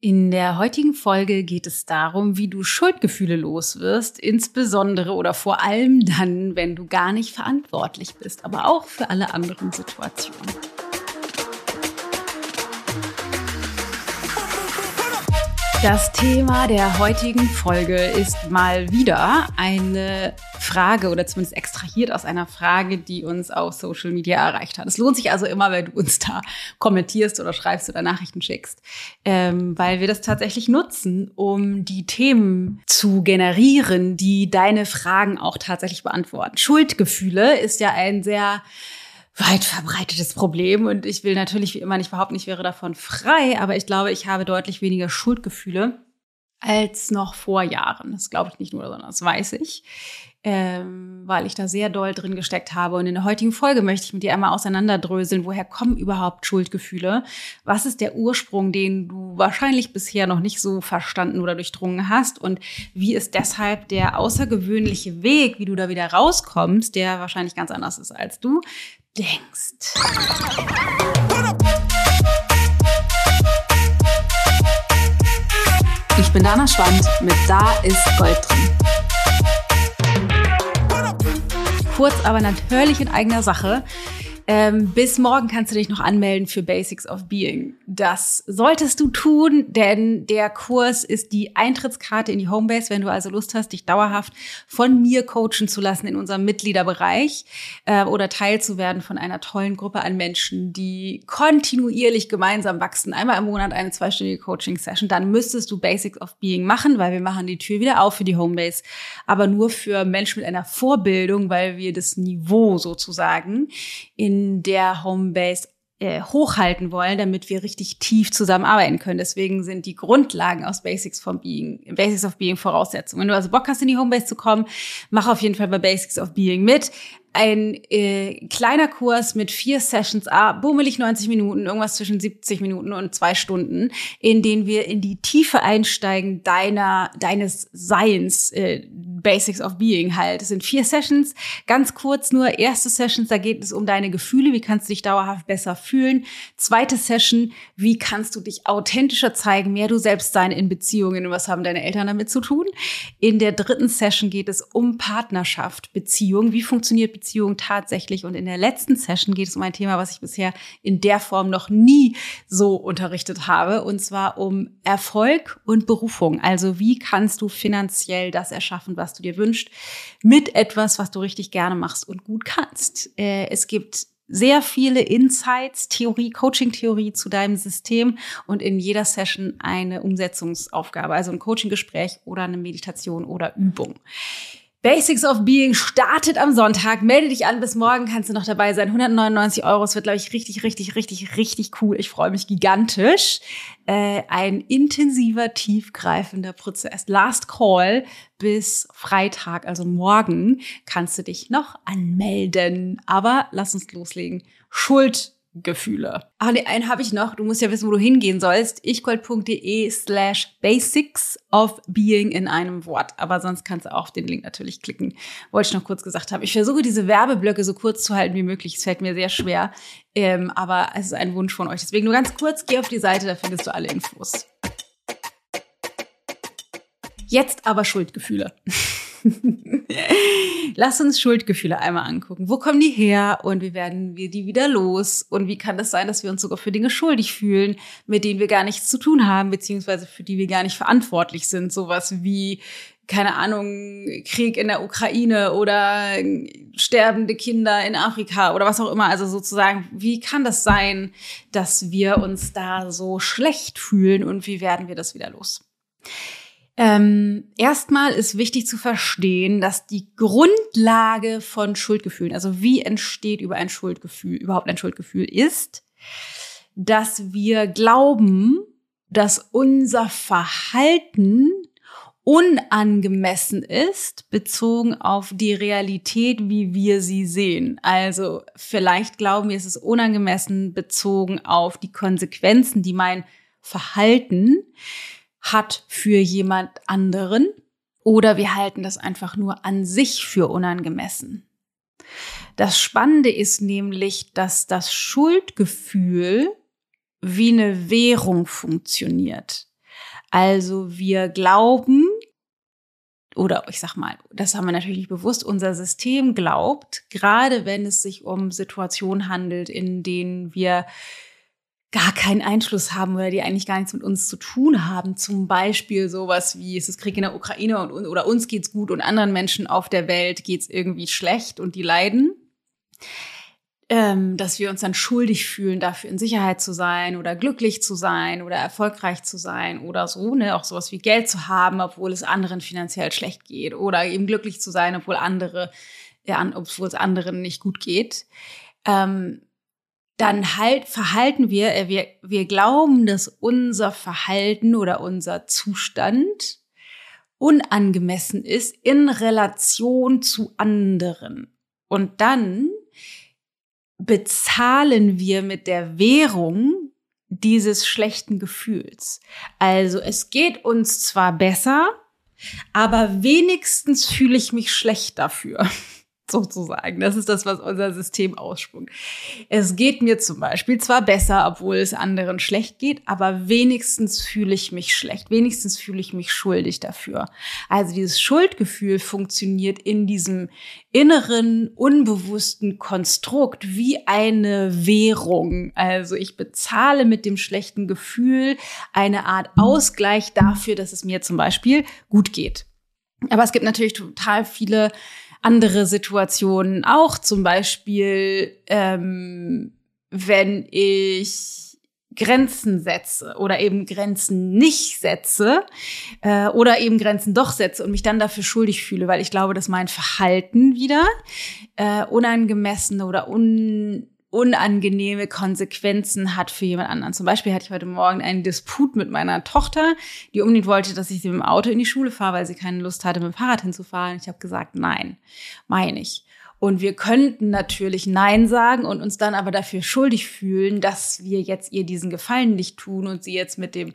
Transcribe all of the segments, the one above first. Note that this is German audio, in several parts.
In der heutigen Folge geht es darum, wie du Schuldgefühle loswirst, insbesondere oder vor allem dann, wenn du gar nicht verantwortlich bist, aber auch für alle anderen Situationen. Das Thema der heutigen Folge ist mal wieder eine Frage oder zumindest extrahiert aus einer Frage, die uns auf Social Media erreicht hat. Es lohnt sich also immer, wenn du uns da kommentierst oder schreibst oder Nachrichten schickst, ähm, weil wir das tatsächlich nutzen, um die Themen zu generieren, die deine Fragen auch tatsächlich beantworten. Schuldgefühle ist ja ein sehr weit verbreitetes Problem und ich will natürlich wie immer nicht behaupten, ich wäre davon frei, aber ich glaube, ich habe deutlich weniger Schuldgefühle als noch vor Jahren. Das glaube ich nicht nur, sondern das weiß ich, ähm, weil ich da sehr doll drin gesteckt habe. Und in der heutigen Folge möchte ich mit dir einmal auseinanderdröseln, woher kommen überhaupt Schuldgefühle? Was ist der Ursprung, den du wahrscheinlich bisher noch nicht so verstanden oder durchdrungen hast? Und wie ist deshalb der außergewöhnliche Weg, wie du da wieder rauskommst, der wahrscheinlich ganz anders ist, als du denkst. Ich bin Dana Schwand mit Da ist Gold drin. Kurz, aber natürlich in eigener Sache. Ähm, bis morgen kannst du dich noch anmelden für Basics of Being. Das solltest du tun, denn der Kurs ist die Eintrittskarte in die Homebase, wenn du also Lust hast, dich dauerhaft von mir coachen zu lassen in unserem Mitgliederbereich äh, oder teilzuwerden von einer tollen Gruppe an Menschen, die kontinuierlich gemeinsam wachsen. Einmal im Monat eine zweistündige Coaching-Session. Dann müsstest du Basics of Being machen, weil wir machen die Tür wieder auf für die Homebase, aber nur für Menschen mit einer Vorbildung, weil wir das Niveau sozusagen in der Homebase äh, hochhalten wollen, damit wir richtig tief zusammenarbeiten können. Deswegen sind die Grundlagen aus Basics von Being, Basics of Being Voraussetzungen. Wenn du also Bock hast, in die Homebase zu kommen, mach auf jeden Fall bei Basics of Being mit ein äh, kleiner Kurs mit vier Sessions, ah, bummelig 90 Minuten, irgendwas zwischen 70 Minuten und zwei Stunden, in denen wir in die Tiefe einsteigen deiner, deines Seins, äh, Basics of Being halt. Es sind vier Sessions, ganz kurz nur. Erste Sessions, da geht es um deine Gefühle, wie kannst du dich dauerhaft besser fühlen. Zweite Session, wie kannst du dich authentischer zeigen, mehr du selbst sein in Beziehungen und was haben deine Eltern damit zu tun. In der dritten Session geht es um Partnerschaft, Beziehung, wie funktioniert Beziehung tatsächlich. Und in der letzten Session geht es um ein Thema, was ich bisher in der Form noch nie so unterrichtet habe, und zwar um Erfolg und Berufung. Also wie kannst du finanziell das erschaffen, was du dir wünschst, mit etwas, was du richtig gerne machst und gut kannst. Äh, es gibt sehr viele Insights, Theorie, Coaching-Theorie zu deinem System und in jeder Session eine Umsetzungsaufgabe, also ein Coaching-Gespräch oder eine Meditation oder Übung. Basics of Being startet am Sonntag. Melde dich an, bis morgen kannst du noch dabei sein. 199 Euro. Es wird, glaube ich, richtig, richtig, richtig, richtig cool. Ich freue mich gigantisch. Äh, ein intensiver, tiefgreifender Prozess. Last Call bis Freitag, also morgen, kannst du dich noch anmelden. Aber lass uns loslegen. Schuld Gefühle. Ah, nee, einen habe ich noch. Du musst ja wissen, wo du hingehen sollst. ichgold.de slash basics of being in einem Wort. Aber sonst kannst du auch auf den Link natürlich klicken. Wollte ich noch kurz gesagt haben. Ich versuche diese Werbeblöcke so kurz zu halten wie möglich. Es fällt mir sehr schwer. Ähm, aber es ist ein Wunsch von euch. Deswegen nur ganz kurz, geh auf die Seite, da findest du alle Infos. Jetzt aber Schuldgefühle. Lass uns Schuldgefühle einmal angucken. Wo kommen die her und wie werden wir die wieder los? Und wie kann das sein, dass wir uns sogar für Dinge schuldig fühlen, mit denen wir gar nichts zu tun haben, beziehungsweise für die wir gar nicht verantwortlich sind? Sowas wie, keine Ahnung, Krieg in der Ukraine oder sterbende Kinder in Afrika oder was auch immer. Also sozusagen, wie kann das sein, dass wir uns da so schlecht fühlen und wie werden wir das wieder los? Ähm, erstmal ist wichtig zu verstehen, dass die Grundlage von Schuldgefühlen, also wie entsteht über ein Schuldgefühl, überhaupt ein Schuldgefühl ist, dass wir glauben, dass unser Verhalten unangemessen ist, bezogen auf die Realität, wie wir sie sehen. Also vielleicht glauben wir, es ist unangemessen bezogen auf die Konsequenzen, die mein Verhalten hat für jemand anderen oder wir halten das einfach nur an sich für unangemessen. Das Spannende ist nämlich, dass das Schuldgefühl wie eine Währung funktioniert. Also wir glauben, oder ich sag mal, das haben wir natürlich nicht bewusst, unser System glaubt, gerade wenn es sich um Situationen handelt, in denen wir gar keinen Einfluss haben oder die eigentlich gar nichts mit uns zu tun haben. Zum Beispiel sowas wie, es ist Krieg in der Ukraine und, oder uns geht's gut und anderen Menschen auf der Welt geht's irgendwie schlecht und die leiden. Ähm, dass wir uns dann schuldig fühlen, dafür in Sicherheit zu sein oder glücklich zu sein oder erfolgreich zu sein oder so, ne, auch sowas wie Geld zu haben, obwohl es anderen finanziell schlecht geht oder eben glücklich zu sein, obwohl andere, ja, obwohl es anderen nicht gut geht. Ähm, dann halt verhalten wir, äh, wir, wir glauben, dass unser Verhalten oder unser Zustand unangemessen ist in Relation zu anderen. Und dann bezahlen wir mit der Währung dieses schlechten Gefühls. Also es geht uns zwar besser, aber wenigstens fühle ich mich schlecht dafür sozusagen. Das ist das, was unser System aussprungt. Es geht mir zum Beispiel zwar besser, obwohl es anderen schlecht geht, aber wenigstens fühle ich mich schlecht. Wenigstens fühle ich mich schuldig dafür. Also dieses Schuldgefühl funktioniert in diesem inneren, unbewussten Konstrukt wie eine Währung. Also ich bezahle mit dem schlechten Gefühl eine Art Ausgleich dafür, dass es mir zum Beispiel gut geht. Aber es gibt natürlich total viele andere Situationen auch, zum Beispiel, ähm, wenn ich Grenzen setze oder eben Grenzen nicht setze äh, oder eben Grenzen doch setze und mich dann dafür schuldig fühle, weil ich glaube, dass mein Verhalten wieder äh, unangemessene oder un unangenehme Konsequenzen hat für jemand anderen. Zum Beispiel hatte ich heute Morgen einen Disput mit meiner Tochter, die unbedingt wollte, dass ich sie mit dem Auto in die Schule fahre, weil sie keine Lust hatte, mit dem Fahrrad hinzufahren. Ich habe gesagt, nein, meine ich. Und wir könnten natürlich Nein sagen und uns dann aber dafür schuldig fühlen, dass wir jetzt ihr diesen Gefallen nicht tun und sie jetzt mit dem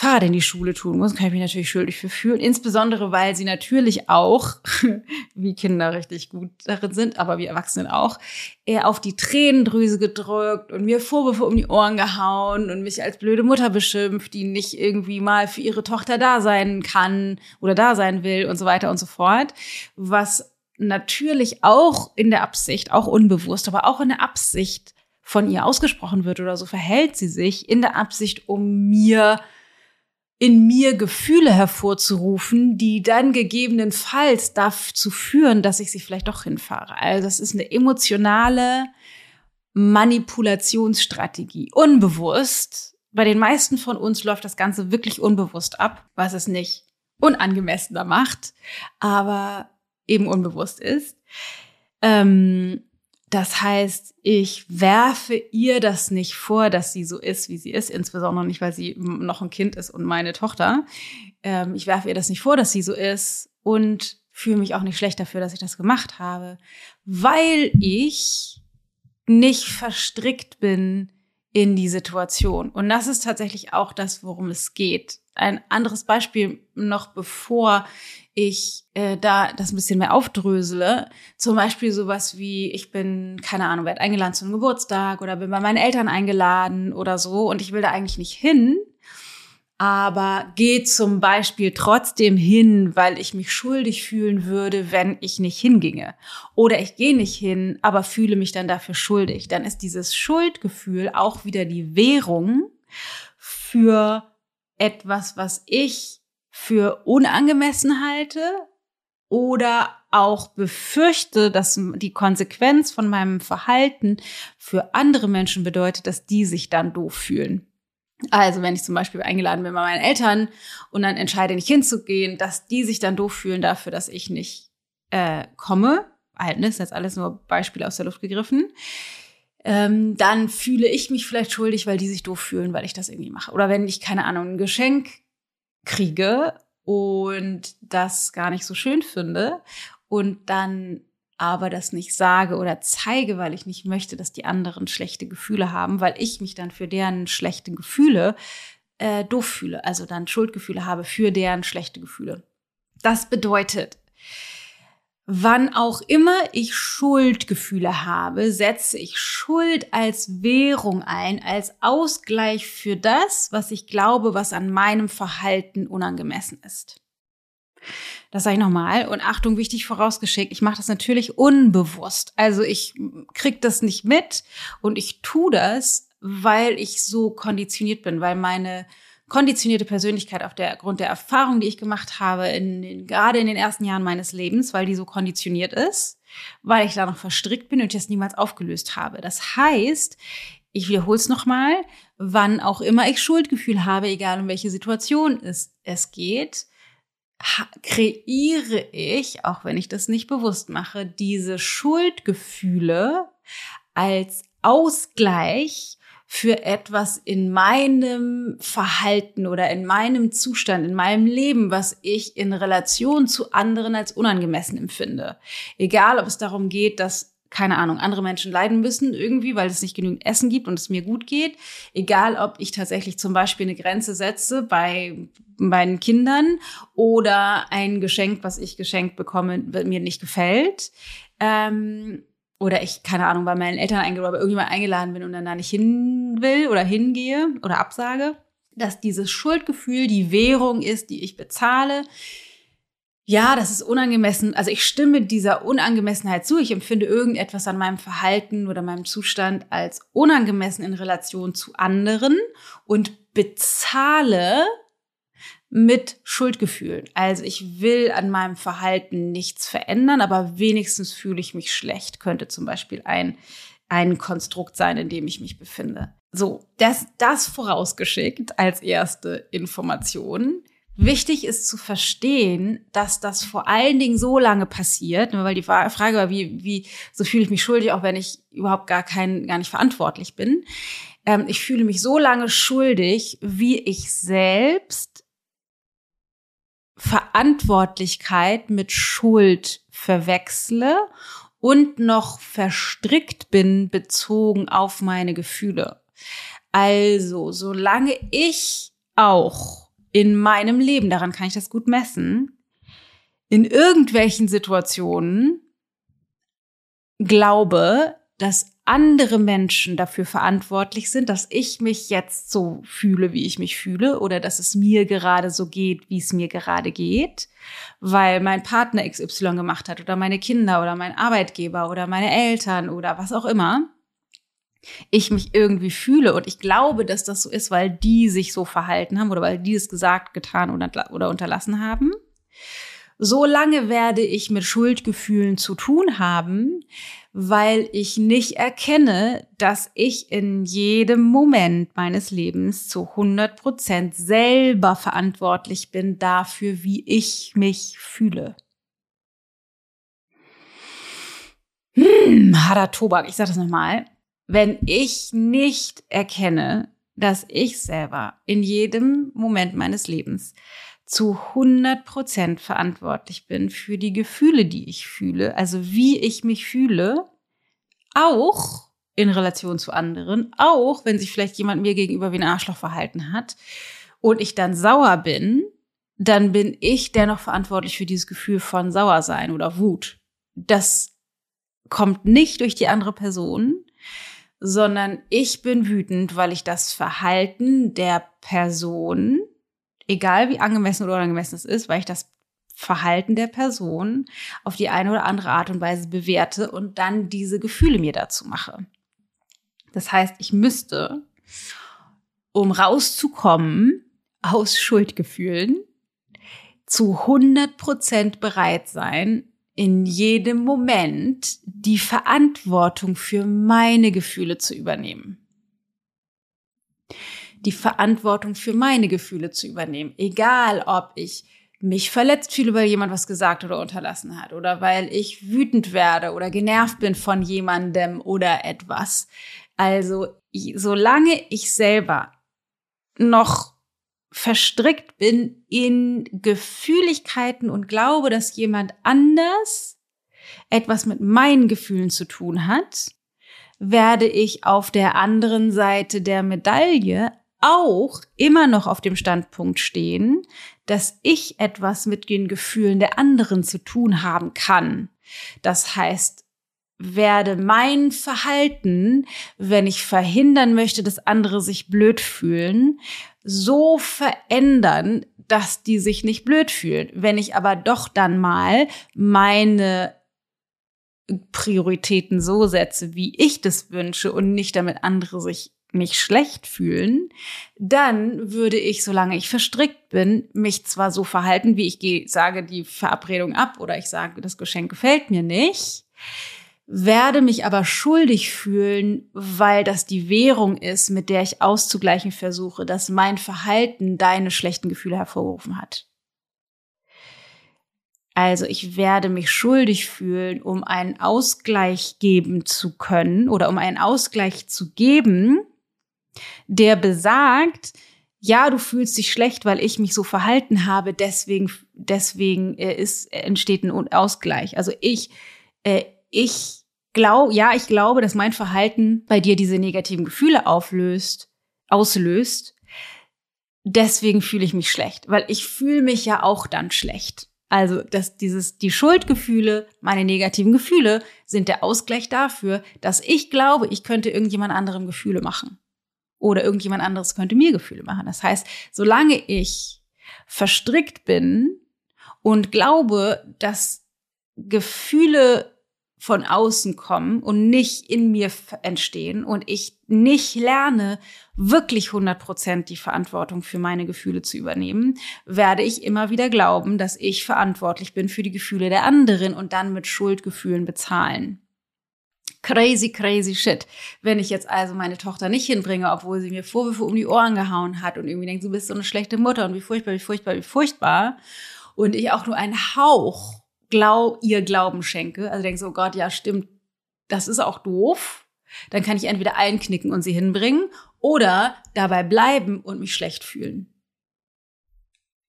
Fahrrad in die Schule tun muss, kann ich mich natürlich schuldig für fühlen. Insbesondere, weil sie natürlich auch, wie Kinder richtig gut darin sind, aber wir Erwachsenen auch, eher auf die Tränendrüse gedrückt und mir Vorwürfe um die Ohren gehauen und mich als blöde Mutter beschimpft, die nicht irgendwie mal für ihre Tochter da sein kann oder da sein will und so weiter und so fort. Was natürlich auch in der Absicht, auch unbewusst, aber auch in der Absicht von ihr ausgesprochen wird oder so verhält sie sich in der Absicht, um mir in mir Gefühle hervorzurufen, die dann gegebenenfalls dazu führen, dass ich sie vielleicht doch hinfahre. Also das ist eine emotionale Manipulationsstrategie. Unbewusst. Bei den meisten von uns läuft das Ganze wirklich unbewusst ab, was es nicht unangemessener macht, aber eben unbewusst ist. Ähm, das heißt, ich werfe ihr das nicht vor, dass sie so ist, wie sie ist, insbesondere nicht, weil sie noch ein Kind ist und meine Tochter. Ähm, ich werfe ihr das nicht vor, dass sie so ist und fühle mich auch nicht schlecht dafür, dass ich das gemacht habe, weil ich nicht verstrickt bin in die Situation. Und das ist tatsächlich auch das, worum es geht. Ein anderes Beispiel noch, bevor ich äh, da das ein bisschen mehr aufdrösele. Zum Beispiel sowas wie, ich bin, keine Ahnung, werde eingeladen zum Geburtstag oder bin bei meinen Eltern eingeladen oder so und ich will da eigentlich nicht hin, aber gehe zum Beispiel trotzdem hin, weil ich mich schuldig fühlen würde, wenn ich nicht hinginge. Oder ich gehe nicht hin, aber fühle mich dann dafür schuldig. Dann ist dieses Schuldgefühl auch wieder die Währung für etwas, was ich für unangemessen halte oder auch befürchte, dass die Konsequenz von meinem Verhalten für andere Menschen bedeutet, dass die sich dann doof fühlen. Also wenn ich zum Beispiel eingeladen bin bei meinen Eltern und dann entscheide, nicht hinzugehen, dass die sich dann doof fühlen dafür, dass ich nicht äh, komme. Halt, ne, ist jetzt alles nur Beispiele aus der Luft gegriffen. Ähm, dann fühle ich mich vielleicht schuldig, weil die sich doof fühlen, weil ich das irgendwie mache. Oder wenn ich, keine Ahnung, ein Geschenk kriege und das gar nicht so schön finde und dann aber das nicht sage oder zeige, weil ich nicht möchte, dass die anderen schlechte Gefühle haben, weil ich mich dann für deren schlechte Gefühle äh, doof fühle, also dann Schuldgefühle habe für deren schlechte Gefühle. Das bedeutet, Wann auch immer ich Schuldgefühle habe, setze ich Schuld als Währung ein, als Ausgleich für das, was ich glaube, was an meinem Verhalten unangemessen ist. Das sage ich nochmal. Und Achtung, wichtig vorausgeschickt, ich mache das natürlich unbewusst. Also ich krieg das nicht mit und ich tue das, weil ich so konditioniert bin, weil meine konditionierte Persönlichkeit auf der Grund der Erfahrung, die ich gemacht habe, in, in, gerade in den ersten Jahren meines Lebens, weil die so konditioniert ist, weil ich da noch verstrickt bin und ich das niemals aufgelöst habe. Das heißt, ich wiederhole es nochmal, wann auch immer ich Schuldgefühl habe, egal um welche Situation es, es geht, kreiere ich, auch wenn ich das nicht bewusst mache, diese Schuldgefühle als Ausgleich für etwas in meinem Verhalten oder in meinem Zustand, in meinem Leben, was ich in Relation zu anderen als unangemessen empfinde. Egal, ob es darum geht, dass keine Ahnung, andere Menschen leiden müssen irgendwie, weil es nicht genügend Essen gibt und es mir gut geht. Egal, ob ich tatsächlich zum Beispiel eine Grenze setze bei meinen Kindern oder ein Geschenk, was ich geschenkt bekomme, mir nicht gefällt. Ähm, oder ich, keine Ahnung, bei meinen Eltern eingeladen bei irgendjemand eingeladen bin und dann da nicht hin will oder hingehe oder absage, dass dieses Schuldgefühl die Währung ist, die ich bezahle. Ja, das ist unangemessen. Also ich stimme dieser Unangemessenheit zu. Ich empfinde irgendetwas an meinem Verhalten oder meinem Zustand als unangemessen in Relation zu anderen und bezahle mit Schuldgefühlen. Also ich will an meinem Verhalten nichts verändern, aber wenigstens fühle ich mich schlecht, könnte zum Beispiel ein, ein Konstrukt sein, in dem ich mich befinde. So, das, das vorausgeschickt als erste Information. Wichtig ist zu verstehen, dass das vor allen Dingen so lange passiert, weil die Frage war, wie, wie, so fühle ich mich schuldig, auch wenn ich überhaupt gar kein, gar nicht verantwortlich bin. Ähm, ich fühle mich so lange schuldig, wie ich selbst Verantwortlichkeit mit Schuld verwechsle und noch verstrickt bin bezogen auf meine Gefühle. Also, solange ich auch in meinem Leben, daran kann ich das gut messen, in irgendwelchen Situationen glaube, dass andere Menschen dafür verantwortlich sind, dass ich mich jetzt so fühle, wie ich mich fühle, oder dass es mir gerade so geht, wie es mir gerade geht, weil mein Partner XY gemacht hat, oder meine Kinder, oder mein Arbeitgeber, oder meine Eltern, oder was auch immer, ich mich irgendwie fühle und ich glaube, dass das so ist, weil die sich so verhalten haben oder weil die es gesagt, getan oder, oder unterlassen haben. So lange werde ich mit Schuldgefühlen zu tun haben, weil ich nicht erkenne, dass ich in jedem Moment meines Lebens zu 100 Prozent selber verantwortlich bin dafür, wie ich mich fühle. Hm, harter Tobak, ich sage das nochmal. Wenn ich nicht erkenne, dass ich selber in jedem Moment meines Lebens zu 100 Prozent verantwortlich bin für die Gefühle, die ich fühle, also wie ich mich fühle, auch in Relation zu anderen, auch wenn sich vielleicht jemand mir gegenüber wie ein Arschloch verhalten hat und ich dann sauer bin, dann bin ich dennoch verantwortlich für dieses Gefühl von Sauersein oder Wut. Das kommt nicht durch die andere Person, sondern ich bin wütend, weil ich das Verhalten der Person egal wie angemessen oder unangemessen es ist, weil ich das Verhalten der Person auf die eine oder andere Art und Weise bewerte und dann diese Gefühle mir dazu mache. Das heißt, ich müsste, um rauszukommen aus Schuldgefühlen, zu 100 Prozent bereit sein, in jedem Moment die Verantwortung für meine Gefühle zu übernehmen die Verantwortung für meine Gefühle zu übernehmen. Egal, ob ich mich verletzt fühle, weil jemand was gesagt oder unterlassen hat oder weil ich wütend werde oder genervt bin von jemandem oder etwas. Also, solange ich selber noch verstrickt bin in Gefühligkeiten und glaube, dass jemand anders etwas mit meinen Gefühlen zu tun hat, werde ich auf der anderen Seite der Medaille auch immer noch auf dem Standpunkt stehen, dass ich etwas mit den Gefühlen der anderen zu tun haben kann. Das heißt, werde mein Verhalten, wenn ich verhindern möchte, dass andere sich blöd fühlen, so verändern, dass die sich nicht blöd fühlen. Wenn ich aber doch dann mal meine Prioritäten so setze, wie ich das wünsche und nicht damit andere sich nicht schlecht fühlen, dann würde ich, solange ich verstrickt bin, mich zwar so verhalten, wie ich sage die Verabredung ab oder ich sage, das Geschenk gefällt mir nicht, werde mich aber schuldig fühlen, weil das die Währung ist, mit der ich auszugleichen versuche, dass mein Verhalten deine schlechten Gefühle hervorgerufen hat. Also ich werde mich schuldig fühlen, um einen Ausgleich geben zu können oder um einen Ausgleich zu geben, der besagt, ja, du fühlst dich schlecht, weil ich mich so verhalten habe, deswegen, deswegen äh, ist, entsteht ein Ausgleich. Also ich, äh, ich glaube, ja, ich glaube, dass mein Verhalten bei dir diese negativen Gefühle auflöst, auslöst. Deswegen fühle ich mich schlecht, weil ich fühle mich ja auch dann schlecht. Also, dass dieses, die Schuldgefühle, meine negativen Gefühle sind der Ausgleich dafür, dass ich glaube, ich könnte irgendjemand anderem Gefühle machen. Oder irgendjemand anderes könnte mir Gefühle machen. Das heißt, solange ich verstrickt bin und glaube, dass Gefühle von außen kommen und nicht in mir entstehen und ich nicht lerne, wirklich 100 Prozent die Verantwortung für meine Gefühle zu übernehmen, werde ich immer wieder glauben, dass ich verantwortlich bin für die Gefühle der anderen und dann mit Schuldgefühlen bezahlen. Crazy, crazy shit. Wenn ich jetzt also meine Tochter nicht hinbringe, obwohl sie mir Vorwürfe um die Ohren gehauen hat und irgendwie denkt, du bist so eine schlechte Mutter und wie furchtbar, wie furchtbar, wie furchtbar. Und ich auch nur einen Hauch glaub, ihr Glauben schenke, also denkst, oh Gott, ja, stimmt, das ist auch doof, dann kann ich entweder einknicken und sie hinbringen oder dabei bleiben und mich schlecht fühlen.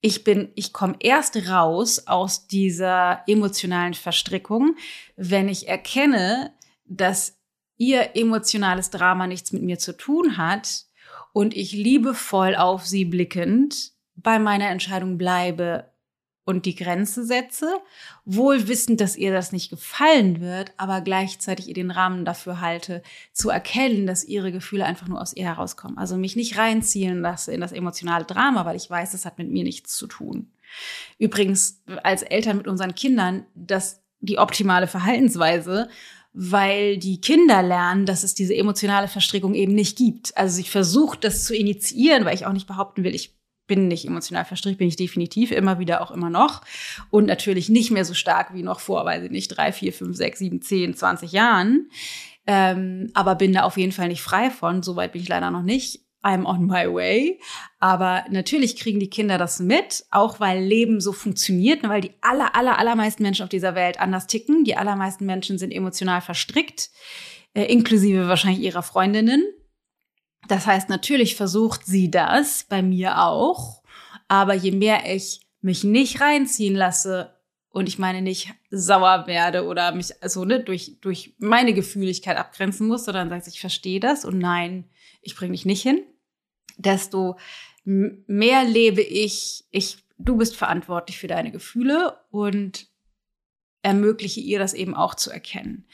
Ich bin, ich komme erst raus aus dieser emotionalen Verstrickung, wenn ich erkenne, dass ihr emotionales Drama nichts mit mir zu tun hat und ich liebevoll auf sie blickend bei meiner Entscheidung bleibe, und die Grenze setze, wohl wissend, dass ihr das nicht gefallen wird, aber gleichzeitig ihr den Rahmen dafür halte, zu erkennen, dass ihre Gefühle einfach nur aus ihr herauskommen. Also mich nicht reinziehen lasse in das emotionale Drama, weil ich weiß, das hat mit mir nichts zu tun. Übrigens, als Eltern mit unseren Kindern, das die optimale Verhaltensweise, weil die Kinder lernen, dass es diese emotionale Verstrickung eben nicht gibt. Also ich versuche das zu initiieren, weil ich auch nicht behaupten will, ich bin nicht emotional verstrickt, bin ich definitiv immer wieder auch immer noch. Und natürlich nicht mehr so stark wie noch vor, weiß ich nicht, drei, vier, fünf, sechs, sieben, zehn, zwanzig Jahren. Ähm, aber bin da auf jeden Fall nicht frei von. Soweit bin ich leider noch nicht. I'm on my way. Aber natürlich kriegen die Kinder das mit, auch weil Leben so funktioniert, weil die aller, aller, allermeisten Menschen auf dieser Welt anders ticken. Die allermeisten Menschen sind emotional verstrickt, äh, inklusive wahrscheinlich ihrer Freundinnen. Das heißt, natürlich versucht sie das, bei mir auch. Aber je mehr ich mich nicht reinziehen lasse und ich meine nicht sauer werde oder mich so ne, durch, durch meine Gefühligkeit abgrenzen muss, sondern sagst, ich verstehe das und nein, ich bringe dich nicht hin, desto mehr lebe ich, ich, du bist verantwortlich für deine Gefühle und ermögliche ihr das eben auch zu erkennen.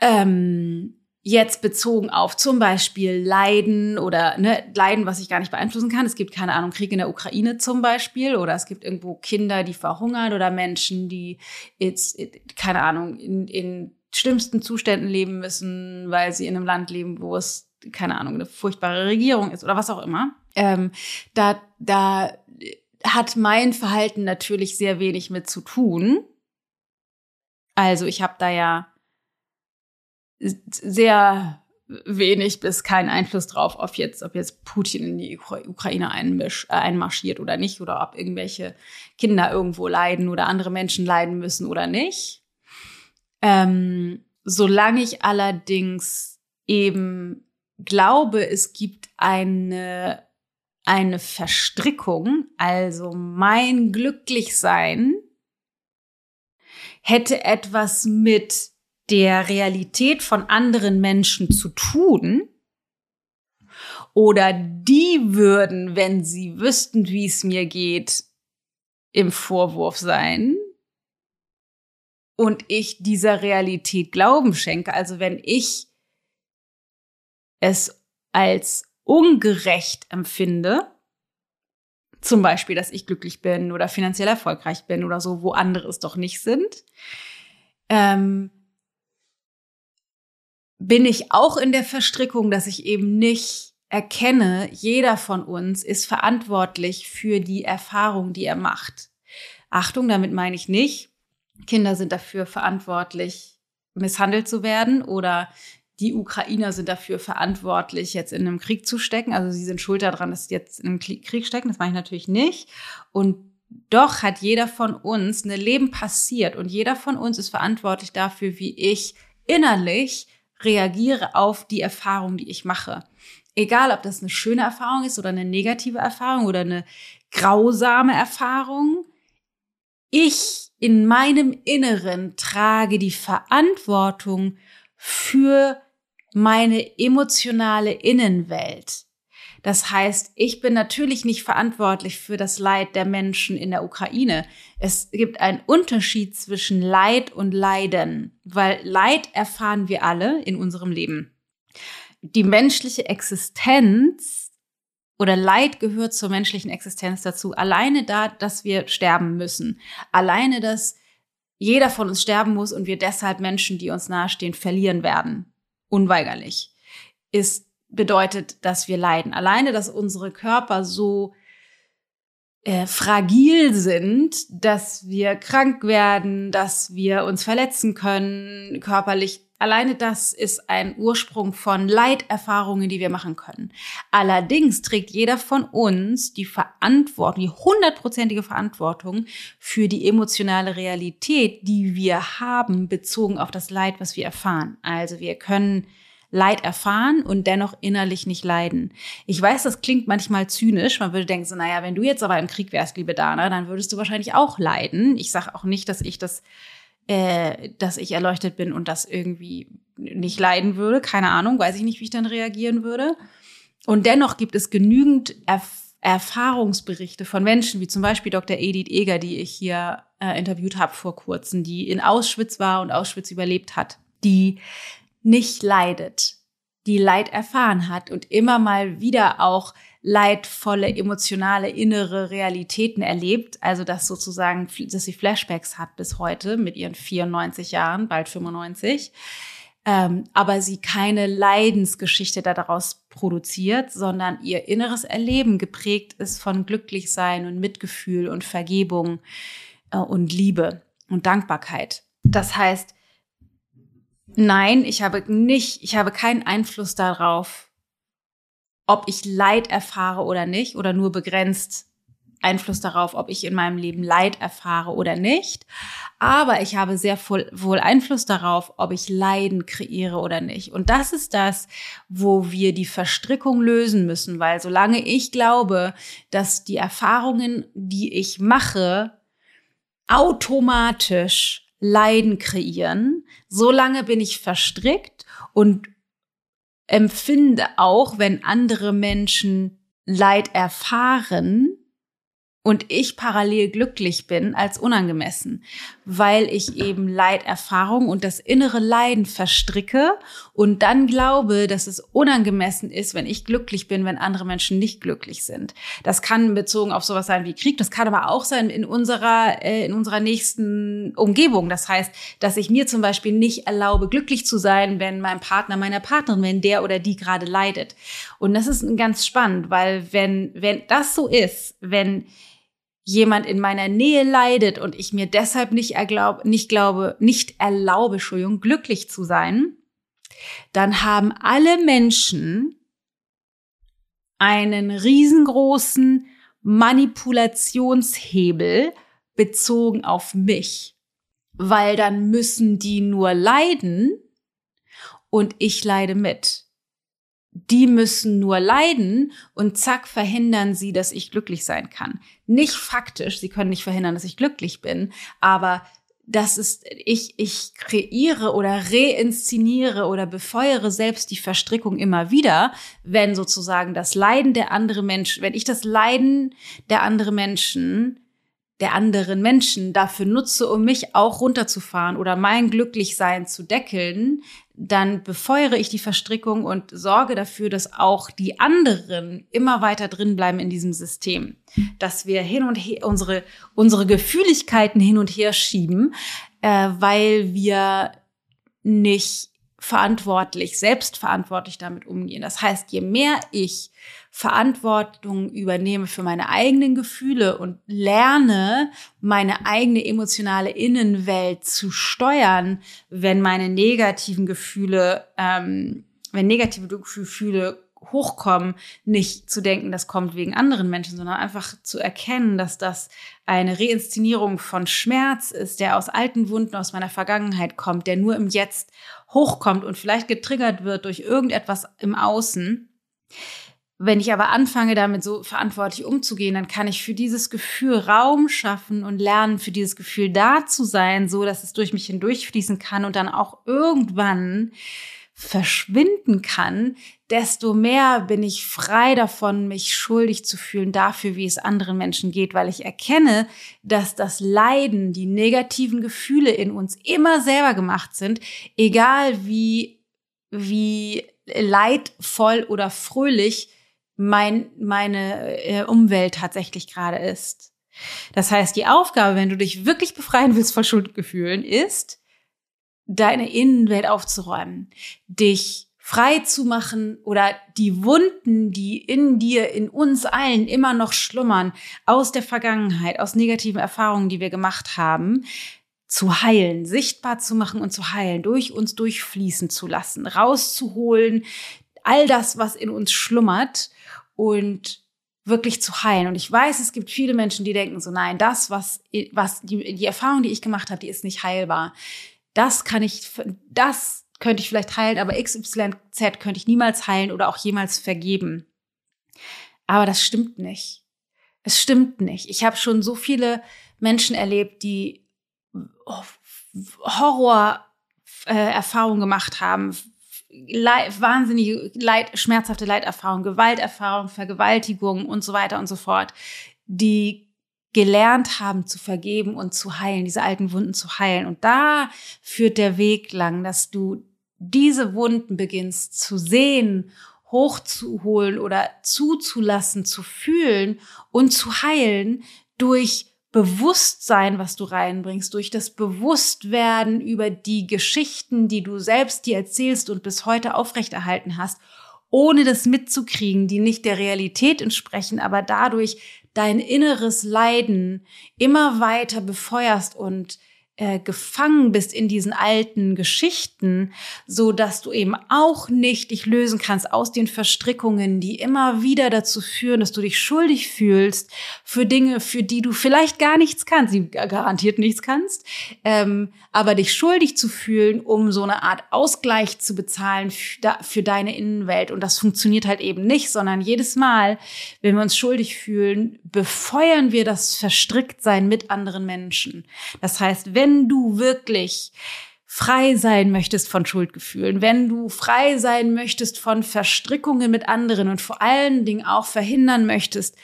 Ähm, jetzt bezogen auf zum Beispiel Leiden oder ne, Leiden, was ich gar nicht beeinflussen kann. Es gibt keine Ahnung Krieg in der Ukraine zum Beispiel oder es gibt irgendwo Kinder, die verhungern oder Menschen, die jetzt keine Ahnung in, in schlimmsten Zuständen leben müssen, weil sie in einem Land leben, wo es keine Ahnung eine furchtbare Regierung ist oder was auch immer. Ähm, da da hat mein Verhalten natürlich sehr wenig mit zu tun. Also ich habe da ja sehr wenig bis keinen Einfluss drauf, ob jetzt, ob jetzt Putin in die Ukraine einmisch, äh, einmarschiert oder nicht, oder ob irgendwelche Kinder irgendwo leiden oder andere Menschen leiden müssen oder nicht. Ähm, solange ich allerdings eben glaube, es gibt eine, eine Verstrickung, also mein Glücklichsein hätte etwas mit der Realität von anderen Menschen zu tun. Oder die würden, wenn sie wüssten, wie es mir geht, im Vorwurf sein. und ich dieser Realität Glauben schenke, also wenn ich es als ungerecht empfinde, zum Beispiel, dass ich glücklich bin oder finanziell erfolgreich bin oder so, wo andere es doch nicht sind, ähm, bin ich auch in der Verstrickung, dass ich eben nicht erkenne, jeder von uns ist verantwortlich für die Erfahrung, die er macht. Achtung, damit meine ich nicht, Kinder sind dafür verantwortlich, misshandelt zu werden oder die Ukrainer sind dafür verantwortlich, jetzt in einem Krieg zu stecken. Also sie sind schuld daran, dass sie jetzt in einem Krieg stecken. Das mache ich natürlich nicht. Und doch hat jeder von uns ein Leben passiert und jeder von uns ist verantwortlich dafür, wie ich innerlich reagiere auf die Erfahrung, die ich mache. Egal, ob das eine schöne Erfahrung ist oder eine negative Erfahrung oder eine grausame Erfahrung. Ich in meinem Inneren trage die Verantwortung für meine emotionale Innenwelt. Das heißt, ich bin natürlich nicht verantwortlich für das Leid der Menschen in der Ukraine. Es gibt einen Unterschied zwischen Leid und Leiden, weil Leid erfahren wir alle in unserem Leben. Die menschliche Existenz oder Leid gehört zur menschlichen Existenz dazu. Alleine da, dass wir sterben müssen. Alleine, dass jeder von uns sterben muss und wir deshalb Menschen, die uns nahestehen, verlieren werden. Unweigerlich. Ist bedeutet, dass wir leiden. Alleine, dass unsere Körper so äh, fragil sind, dass wir krank werden, dass wir uns verletzen können, körperlich. Alleine das ist ein Ursprung von Leiterfahrungen, die wir machen können. Allerdings trägt jeder von uns die Verantwortung, die hundertprozentige Verantwortung für die emotionale Realität, die wir haben, bezogen auf das Leid, was wir erfahren. Also wir können Leid erfahren und dennoch innerlich nicht leiden. Ich weiß, das klingt manchmal zynisch. Man würde denken so, naja, wenn du jetzt aber im Krieg wärst, liebe Dana, dann würdest du wahrscheinlich auch leiden. Ich sage auch nicht, dass ich das, äh, dass ich erleuchtet bin und das irgendwie nicht leiden würde. Keine Ahnung, weiß ich nicht, wie ich dann reagieren würde. Und dennoch gibt es genügend Erf Erfahrungsberichte von Menschen, wie zum Beispiel Dr. Edith Eger, die ich hier äh, interviewt habe vor kurzem, die in Auschwitz war und Auschwitz überlebt hat, die nicht leidet, die Leid erfahren hat und immer mal wieder auch leidvolle, emotionale, innere Realitäten erlebt. Also dass sozusagen, dass sie Flashbacks hat bis heute mit ihren 94 Jahren, bald 95. Ähm, aber sie keine Leidensgeschichte daraus produziert, sondern ihr inneres Erleben geprägt ist von Glücklichsein und Mitgefühl und Vergebung äh, und Liebe und Dankbarkeit. Das heißt, Nein, ich habe nicht, ich habe keinen Einfluss darauf, ob ich Leid erfahre oder nicht oder nur begrenzt Einfluss darauf, ob ich in meinem Leben Leid erfahre oder nicht. Aber ich habe sehr wohl Einfluss darauf, ob ich Leiden kreiere oder nicht. Und das ist das, wo wir die Verstrickung lösen müssen, weil solange ich glaube, dass die Erfahrungen, die ich mache, automatisch Leiden kreieren. Solange bin ich verstrickt und empfinde auch, wenn andere Menschen Leid erfahren, und ich parallel glücklich bin als unangemessen, weil ich eben Leiterfahrung und das innere Leiden verstricke und dann glaube, dass es unangemessen ist, wenn ich glücklich bin, wenn andere Menschen nicht glücklich sind. Das kann bezogen auf sowas sein wie Krieg, das kann aber auch sein in unserer äh, in unserer nächsten Umgebung. Das heißt, dass ich mir zum Beispiel nicht erlaube, glücklich zu sein, wenn mein Partner, meiner Partnerin, wenn der oder die gerade leidet. Und das ist ganz spannend, weil wenn wenn das so ist, wenn jemand in meiner Nähe leidet und ich mir deshalb nicht, erglaub, nicht glaube, nicht erlaube, Entschuldigung, glücklich zu sein, dann haben alle Menschen einen riesengroßen Manipulationshebel bezogen auf mich, weil dann müssen die nur leiden und ich leide mit die müssen nur leiden und zack verhindern sie, dass ich glücklich sein kann. Nicht faktisch, sie können nicht verhindern, dass ich glücklich bin, aber das ist, ich, ich kreiere oder reinszeniere oder befeuere selbst die Verstrickung immer wieder, wenn sozusagen das Leiden der anderen Menschen, wenn ich das Leiden der anderen Menschen der anderen Menschen dafür nutze, um mich auch runterzufahren oder mein Glücklichsein zu deckeln, dann befeuere ich die Verstrickung und sorge dafür, dass auch die anderen immer weiter drin bleiben in diesem System. Dass wir hin und her unsere, unsere Gefühligkeiten hin und her schieben, äh, weil wir nicht verantwortlich, selbstverantwortlich damit umgehen. Das heißt, je mehr ich Verantwortung übernehme für meine eigenen Gefühle und lerne, meine eigene emotionale Innenwelt zu steuern, wenn meine negativen Gefühle, ähm, wenn negative Gefühle hochkommen, nicht zu denken, das kommt wegen anderen Menschen, sondern einfach zu erkennen, dass das eine Reinszenierung von Schmerz ist, der aus alten Wunden aus meiner Vergangenheit kommt, der nur im Jetzt hochkommt und vielleicht getriggert wird durch irgendetwas im Außen. Wenn ich aber anfange, damit so verantwortlich umzugehen, dann kann ich für dieses Gefühl Raum schaffen und lernen, für dieses Gefühl da zu sein, so dass es durch mich hindurchfließen kann und dann auch irgendwann verschwinden kann, desto mehr bin ich frei davon, mich schuldig zu fühlen dafür, wie es anderen Menschen geht, weil ich erkenne, dass das Leiden, die negativen Gefühle in uns immer selber gemacht sind, egal wie, wie leidvoll oder fröhlich mein, meine äh, Umwelt tatsächlich gerade ist. Das heißt, die Aufgabe, wenn du dich wirklich befreien willst von Schuldgefühlen, ist, deine Innenwelt aufzuräumen, dich frei zu machen oder die Wunden, die in dir, in uns allen immer noch schlummern, aus der Vergangenheit, aus negativen Erfahrungen, die wir gemacht haben, zu heilen, sichtbar zu machen und zu heilen, durch uns durchfließen zu lassen, rauszuholen, all das, was in uns schlummert und wirklich zu heilen. Und ich weiß, es gibt viele Menschen, die denken so, nein, das, was, was die, die Erfahrung, die ich gemacht habe, die ist nicht heilbar das kann ich, das könnte ich vielleicht heilen, aber XYZ könnte ich niemals heilen oder auch jemals vergeben. Aber das stimmt nicht. Es stimmt nicht. Ich habe schon so viele Menschen erlebt, die Horrorerfahrungen äh, gemacht haben, Leid, wahnsinnige Leid, schmerzhafte Leiterfahrungen, Gewalterfahrungen, Vergewaltigungen und so weiter und so fort, die gelernt haben zu vergeben und zu heilen, diese alten Wunden zu heilen. Und da führt der Weg lang, dass du diese Wunden beginnst zu sehen, hochzuholen oder zuzulassen, zu fühlen und zu heilen durch Bewusstsein, was du reinbringst, durch das Bewusstwerden über die Geschichten, die du selbst dir erzählst und bis heute aufrechterhalten hast, ohne das mitzukriegen, die nicht der Realität entsprechen, aber dadurch dein inneres Leiden immer weiter befeuerst und äh, gefangen bist in diesen alten Geschichten, so dass du eben auch nicht dich lösen kannst aus den Verstrickungen, die immer wieder dazu führen, dass du dich schuldig fühlst für Dinge, für die du vielleicht gar nichts kannst, die garantiert nichts kannst, ähm, aber dich schuldig zu fühlen, um so eine Art Ausgleich zu bezahlen für deine Innenwelt. Und das funktioniert halt eben nicht, sondern jedes Mal, wenn wir uns schuldig fühlen, befeuern wir das Verstricktsein mit anderen Menschen. Das heißt, wenn wenn du wirklich frei sein möchtest von Schuldgefühlen, wenn du frei sein möchtest von Verstrickungen mit anderen und vor allen Dingen auch verhindern möchtest,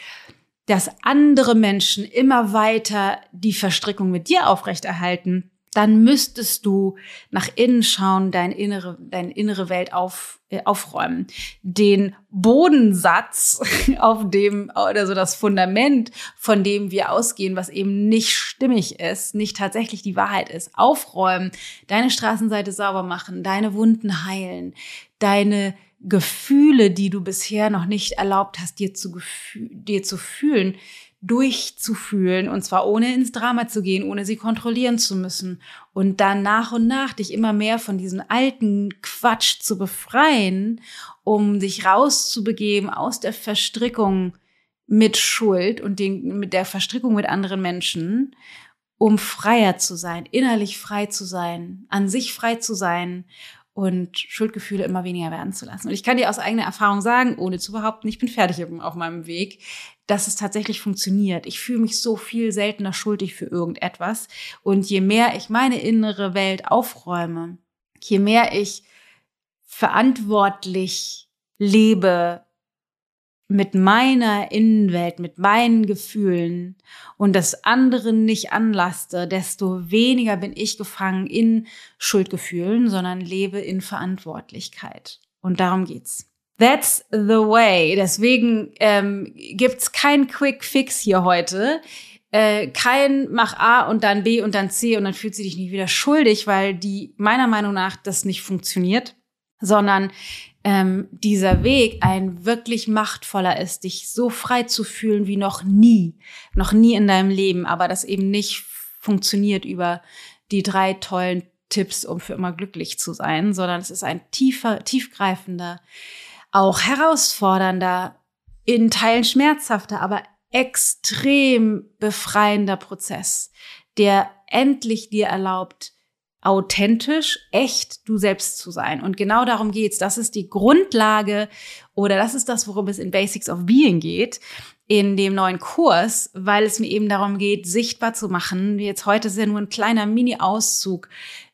dass andere Menschen immer weiter die Verstrickung mit dir aufrechterhalten, dann müsstest du nach innen schauen, dein innere, deine innere Welt auf, äh, aufräumen. Den Bodensatz, auf dem, oder so das Fundament, von dem wir ausgehen, was eben nicht stimmig ist, nicht tatsächlich die Wahrheit ist, aufräumen, deine Straßenseite sauber machen, deine Wunden heilen, deine Gefühle, die du bisher noch nicht erlaubt hast, dir zu, dir zu fühlen, durchzufühlen und zwar ohne ins Drama zu gehen, ohne sie kontrollieren zu müssen und dann nach und nach dich immer mehr von diesem alten Quatsch zu befreien, um dich rauszubegeben aus der Verstrickung mit Schuld und den, mit der Verstrickung mit anderen Menschen, um freier zu sein, innerlich frei zu sein, an sich frei zu sein und Schuldgefühle immer weniger werden zu lassen. Und ich kann dir aus eigener Erfahrung sagen, ohne zu behaupten, ich bin fertig auf meinem Weg, dass es tatsächlich funktioniert. Ich fühle mich so viel seltener schuldig für irgendetwas. Und je mehr ich meine innere Welt aufräume, je mehr ich verantwortlich lebe mit meiner Innenwelt, mit meinen Gefühlen und das anderen nicht anlaste, desto weniger bin ich gefangen in Schuldgefühlen, sondern lebe in Verantwortlichkeit. Und darum geht's. That's the way. Deswegen ähm, gibt's kein Quick Fix hier heute. Äh, kein mach A und dann B und dann C und dann fühlt sie dich nicht wieder schuldig, weil die meiner Meinung nach das nicht funktioniert, sondern ähm, dieser Weg ein wirklich machtvoller ist, dich so frei zu fühlen wie noch nie, noch nie in deinem Leben, aber das eben nicht funktioniert über die drei tollen Tipps, um für immer glücklich zu sein, sondern es ist ein tiefer, tiefgreifender, auch herausfordernder, in Teilen schmerzhafter, aber extrem befreiender Prozess, der endlich dir erlaubt, authentisch, echt du selbst zu sein. Und genau darum geht's. Das ist die Grundlage oder das ist das, worum es in Basics of Being geht in dem neuen Kurs, weil es mir eben darum geht, sichtbar zu machen. Jetzt heute ist ja nur ein kleiner Mini-Auszug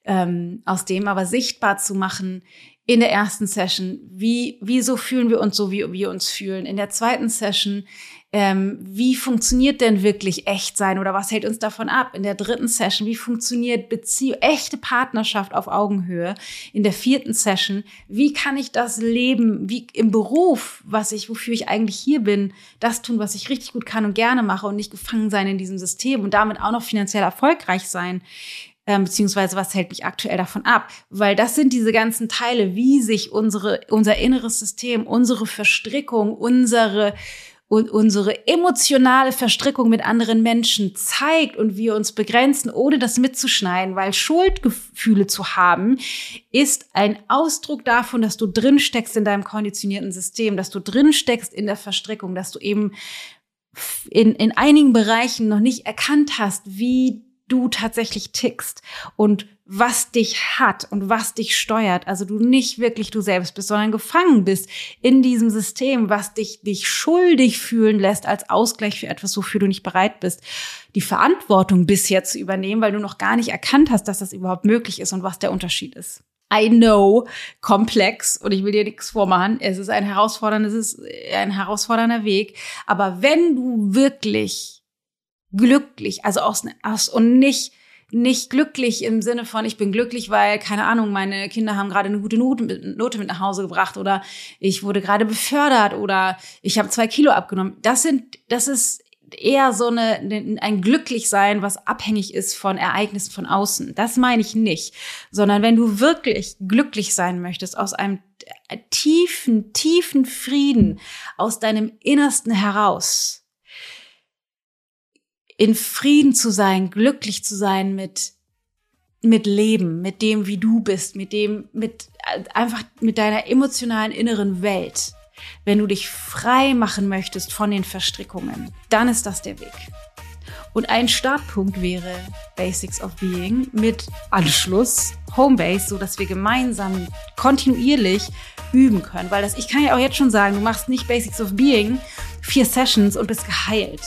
ähm, aus dem, aber sichtbar zu machen in der ersten Session, wie, wieso fühlen wir uns so, wie wir uns fühlen. In der zweiten Session, ähm, wie funktioniert denn wirklich echt sein oder was hält uns davon ab? In der dritten Session, wie funktioniert Beziehung, echte Partnerschaft auf Augenhöhe? In der vierten Session, wie kann ich das Leben, wie im Beruf, was ich, wofür ich eigentlich hier bin, das tun, was ich richtig gut kann und gerne mache und nicht gefangen sein in diesem System und damit auch noch finanziell erfolgreich sein? Ähm, beziehungsweise was hält mich aktuell davon ab? Weil das sind diese ganzen Teile, wie sich unsere, unser inneres System, unsere Verstrickung, unsere und unsere emotionale Verstrickung mit anderen Menschen zeigt und wir uns begrenzen, ohne das mitzuschneiden, weil Schuldgefühle zu haben, ist ein Ausdruck davon, dass du drin steckst in deinem konditionierten System, dass du drin steckst in der Verstrickung, dass du eben in, in einigen Bereichen noch nicht erkannt hast, wie du tatsächlich tickst und was dich hat und was dich steuert. Also du nicht wirklich du selbst bist, sondern gefangen bist in diesem System, was dich, dich schuldig fühlen lässt als Ausgleich für etwas, wofür du nicht bereit bist, die Verantwortung bisher zu übernehmen, weil du noch gar nicht erkannt hast, dass das überhaupt möglich ist und was der Unterschied ist. I know, komplex und ich will dir nichts vormachen. Es ist ein herausforderndes, es ist ein herausfordernder Weg. Aber wenn du wirklich glücklich, also aus, aus und nicht nicht glücklich im Sinne von, ich bin glücklich, weil, keine Ahnung, meine Kinder haben gerade eine gute Note mit, Note mit nach Hause gebracht oder ich wurde gerade befördert oder ich habe zwei Kilo abgenommen. Das sind, das ist eher so eine, ein Glücklichsein, was abhängig ist von Ereignissen von außen. Das meine ich nicht, sondern wenn du wirklich glücklich sein möchtest aus einem tiefen, tiefen Frieden aus deinem Innersten heraus, in Frieden zu sein, glücklich zu sein mit mit Leben, mit dem, wie du bist, mit dem, mit einfach mit deiner emotionalen inneren Welt. Wenn du dich frei machen möchtest von den Verstrickungen, dann ist das der Weg. Und ein Startpunkt wäre Basics of Being mit Anschluss Homebase, so dass wir gemeinsam kontinuierlich üben können. Weil das, ich kann ja auch jetzt schon sagen, du machst nicht Basics of Being, vier Sessions und bist geheilt.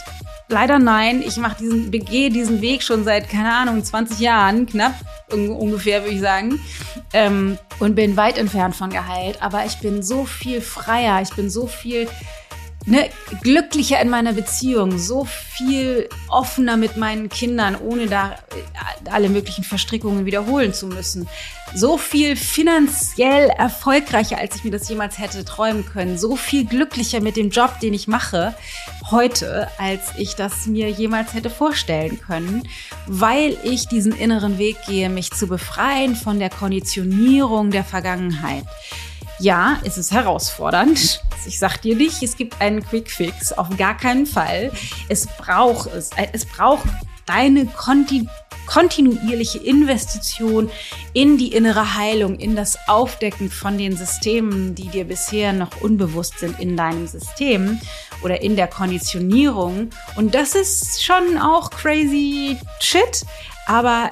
Leider nein. Ich mache diesen, gehe diesen Weg schon seit, keine Ahnung, 20 Jahren, knapp ungefähr, würde ich sagen. Ähm, und bin weit entfernt von geheilt. Aber ich bin so viel freier. Ich bin so viel ne, glücklicher in meiner Beziehung, so viel offener mit meinen Kindern, ohne da äh, alle möglichen Verstrickungen wiederholen zu müssen. So viel finanziell erfolgreicher, als ich mir das jemals hätte träumen können. So viel glücklicher mit dem Job, den ich mache heute, als ich das mir jemals hätte vorstellen können, weil ich diesen inneren Weg gehe, mich zu befreien von der Konditionierung der Vergangenheit. Ja, es ist herausfordernd. Ich sag dir nicht, es gibt einen Quick Fix. Auf gar keinen Fall. Es braucht es. Es braucht deine Konti kontinuierliche Investition in die innere Heilung, in das Aufdecken von den Systemen, die dir bisher noch unbewusst sind in deinem System oder in der Konditionierung. Und das ist schon auch crazy shit. Aber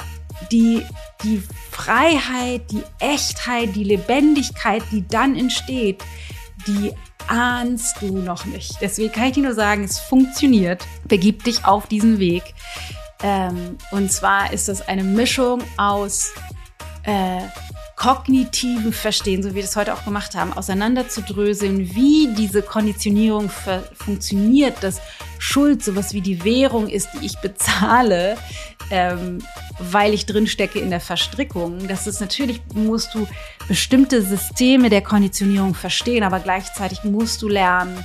die, die Freiheit, die Echtheit, die Lebendigkeit, die dann entsteht, die ahnst du noch nicht. Deswegen kann ich dir nur sagen, es funktioniert. Begib dich auf diesen Weg. Ähm, und zwar ist das eine Mischung aus äh, kognitiven Verstehen, so wie wir das heute auch gemacht haben, auseinanderzudröseln, wie diese Konditionierung funktioniert, dass Schuld sowas wie die Währung ist, die ich bezahle, ähm, weil ich drinstecke in der Verstrickung. Das ist natürlich, musst du bestimmte Systeme der Konditionierung verstehen, aber gleichzeitig musst du lernen,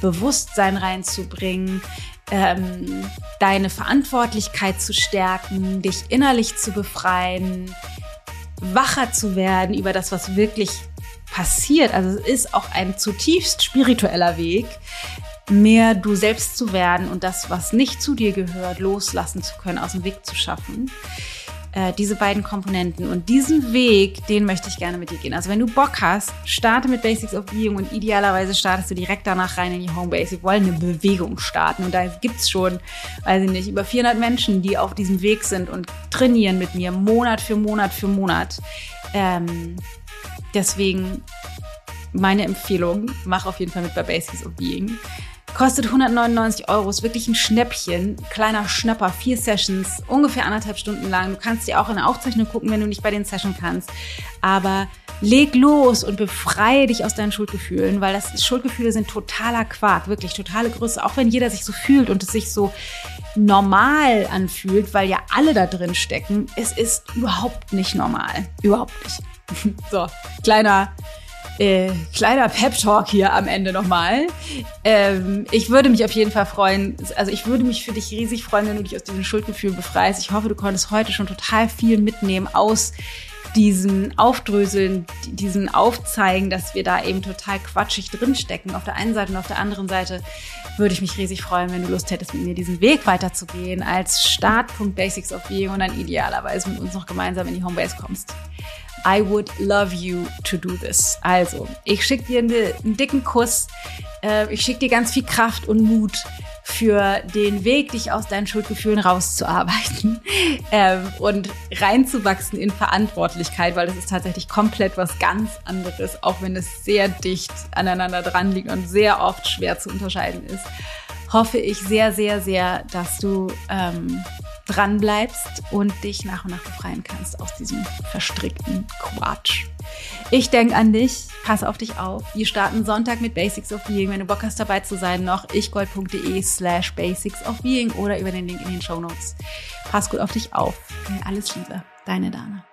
Bewusstsein reinzubringen, ähm, deine Verantwortlichkeit zu stärken, dich innerlich zu befreien, wacher zu werden über das, was wirklich passiert. Also es ist auch ein zutiefst spiritueller Weg, mehr du selbst zu werden und das, was nicht zu dir gehört, loslassen zu können, aus dem Weg zu schaffen. Äh, diese beiden Komponenten. Und diesen Weg, den möchte ich gerne mit dir gehen. Also wenn du Bock hast, starte mit Basics of Being und idealerweise startest du direkt danach rein in die Homebase. Wir wollen eine Bewegung starten und da gibt es schon, weiß ich nicht, über 400 Menschen, die auf diesem Weg sind und trainieren mit mir Monat für Monat für Monat. Ähm, deswegen meine Empfehlung, mach auf jeden Fall mit bei Basics of Being. Kostet 199 Euro, ist wirklich ein Schnäppchen. Kleiner Schnapper, vier Sessions, ungefähr anderthalb Stunden lang. Du kannst dir auch in der Aufzeichnung gucken, wenn du nicht bei den Sessions kannst. Aber leg los und befreie dich aus deinen Schuldgefühlen, weil das Schuldgefühle sind totaler Quark, wirklich totale Größe. Auch wenn jeder sich so fühlt und es sich so normal anfühlt, weil ja alle da drin stecken. Es ist überhaupt nicht normal. Überhaupt nicht. So, kleiner äh, kleiner Pep-Talk hier am Ende nochmal. Ähm, ich würde mich auf jeden Fall freuen, also ich würde mich für dich riesig freuen, wenn du dich aus diesem Schuldgefühl befreist. Ich hoffe, du konntest heute schon total viel mitnehmen aus diesen Aufdröseln, diesen Aufzeigen, dass wir da eben total quatschig drinstecken auf der einen Seite und auf der anderen Seite würde ich mich riesig freuen, wenn du Lust hättest, mit mir diesen Weg weiterzugehen als Startpunkt Basics of Being und dann idealerweise mit uns noch gemeinsam in die Homebase kommst. I would love you to do this. Also, ich schicke dir einen dicken Kuss. Äh, ich schicke dir ganz viel Kraft und Mut für den Weg, dich aus deinen Schuldgefühlen rauszuarbeiten ähm, und reinzuwachsen in Verantwortlichkeit, weil das ist tatsächlich komplett was ganz anderes, auch wenn es sehr dicht aneinander dran liegt und sehr oft schwer zu unterscheiden ist. Hoffe ich sehr, sehr, sehr, dass du ähm, dran bleibst und dich nach und nach befreien kannst aus diesem verstrickten Quatsch. Ich denke an dich, pass auf dich auf. Wir starten Sonntag mit Basics of Being. Wenn du Bock hast dabei zu sein, noch ichgold.de slash basics of being oder über den Link in den Show Notes. Pass gut auf dich auf. Alles Liebe, deine Dana.